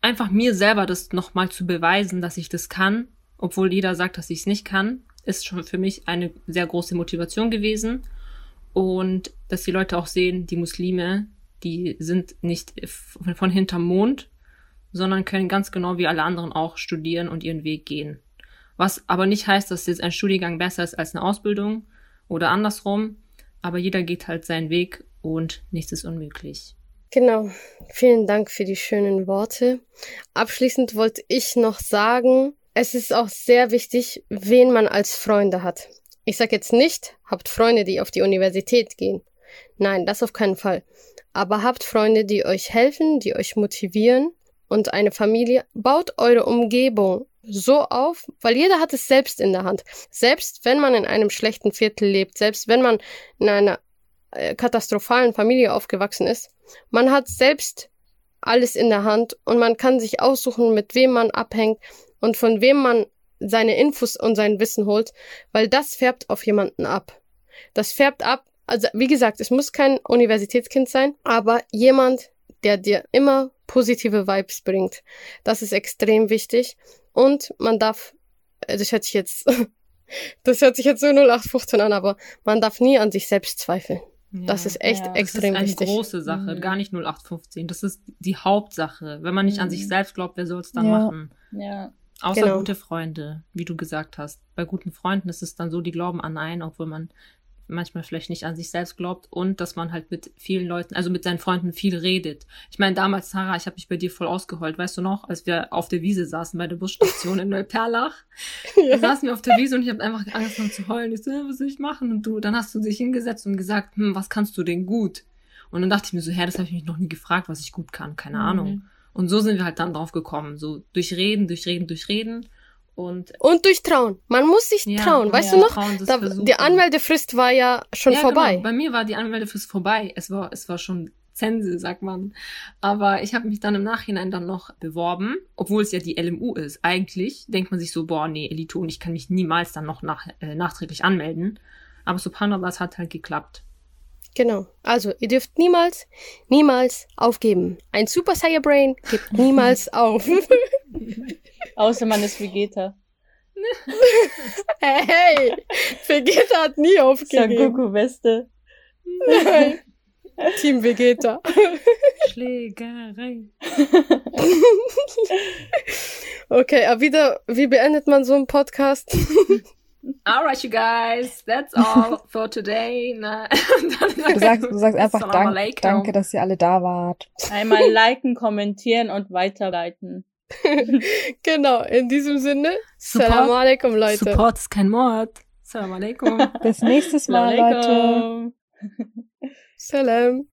einfach mir selber das nochmal zu beweisen, dass ich das kann, obwohl jeder sagt, dass ich es nicht kann, ist schon für mich eine sehr große Motivation gewesen. Und dass die Leute auch sehen, die Muslime, die sind nicht von hinterm Mond, sondern können ganz genau wie alle anderen auch studieren und ihren Weg gehen. Was aber nicht heißt, dass jetzt ein Studiengang besser ist als eine Ausbildung oder andersrum, aber jeder geht halt seinen Weg und nichts ist unmöglich. Genau. Vielen Dank für die schönen Worte. Abschließend wollte ich noch sagen, es ist auch sehr wichtig, wen man als Freunde hat. Ich sage jetzt nicht, habt Freunde, die auf die Universität gehen. Nein, das auf keinen Fall. Aber habt Freunde, die euch helfen, die euch motivieren und eine Familie, baut eure Umgebung so auf, weil jeder hat es selbst in der Hand. Selbst wenn man in einem schlechten Viertel lebt, selbst wenn man in einer äh, katastrophalen Familie aufgewachsen ist, man hat selbst alles in der Hand und man kann sich aussuchen, mit wem man abhängt und von wem man seine Infos und sein Wissen holt, weil das färbt auf jemanden ab. Das färbt ab, also wie gesagt, es muss kein Universitätskind sein, aber jemand, der dir immer positive Vibes bringt. Das ist extrem wichtig. Und man darf, äh, das hört sich jetzt, das hört sich jetzt so 0815 an, aber man darf nie an sich selbst zweifeln. Ja, das ist echt ja, extrem wichtig. Das ist eine große Sache, mhm. gar nicht 0815. Das ist die Hauptsache. Wenn man nicht mhm. an sich mhm. selbst glaubt, wer soll es dann ja. machen? Ja. Außer Genau. gute Freunde, wie du gesagt hast. Bei guten Freunden ist es dann so, die glauben an einen, obwohl man manchmal vielleicht nicht an sich selbst glaubt und dass man halt mit vielen Leuten, also mit seinen Freunden viel redet. Ich meine, damals, Sarah, ich habe mich bei dir voll ausgeheult, weißt du noch, als wir auf der Wiese saßen bei der Busstation in Neuperlach. Da saßen wir auf der Wiese und ich habe einfach angefangen zu heulen. Ich so, "Ja, was soll ich machen? Und du, dann hast du dich hingesetzt und gesagt, hm, was kannst du denn gut? Und dann dachte ich mir so, hä, das habe ich mich noch nie gefragt, was ich gut kann, keine Mhm. Ahnung. Und so sind wir halt dann drauf gekommen, so durch Reden, durch Reden, durch Reden. Und Und durch Trauen. Man muss sich ja, trauen. Weißt ja, du noch? Trauen, Da, die Anmeldefrist war ja schon ja, vorbei. Genau. Bei mir war die Anmeldefrist vorbei. Es war, es war schon Zense, sagt man. Aber ich habe mich dann im Nachhinein dann noch beworben, obwohl es ja die LMU ist. Eigentlich denkt man sich so, boah, nee, Elite und ich kann mich niemals dann noch nach, äh, nachträglich anmelden. Aber Subhanallah, es hat halt geklappt. Genau. Also, ihr dürft niemals, niemals aufgeben. Ein Super Saiyan Brain gibt niemals auf. Außer man ist Vegeta. hey, Vegeta hat nie aufgegeben. Sangoku Weste. Team Vegeta. Schlägerei. Okay, aber wieder, wie beendet man so einen Podcast? Alright, you guys, that's all for today. Na, Du sagst, du sagst einfach dank, danke, dass ihr alle da wart. Einmal liken, kommentieren und weiterleiten. genau, in diesem Sinne, Support- Salam alaikum, Leute. Support ist kein Mord. Salam alaikum. Bis nächstes Mal, Leute. Salam.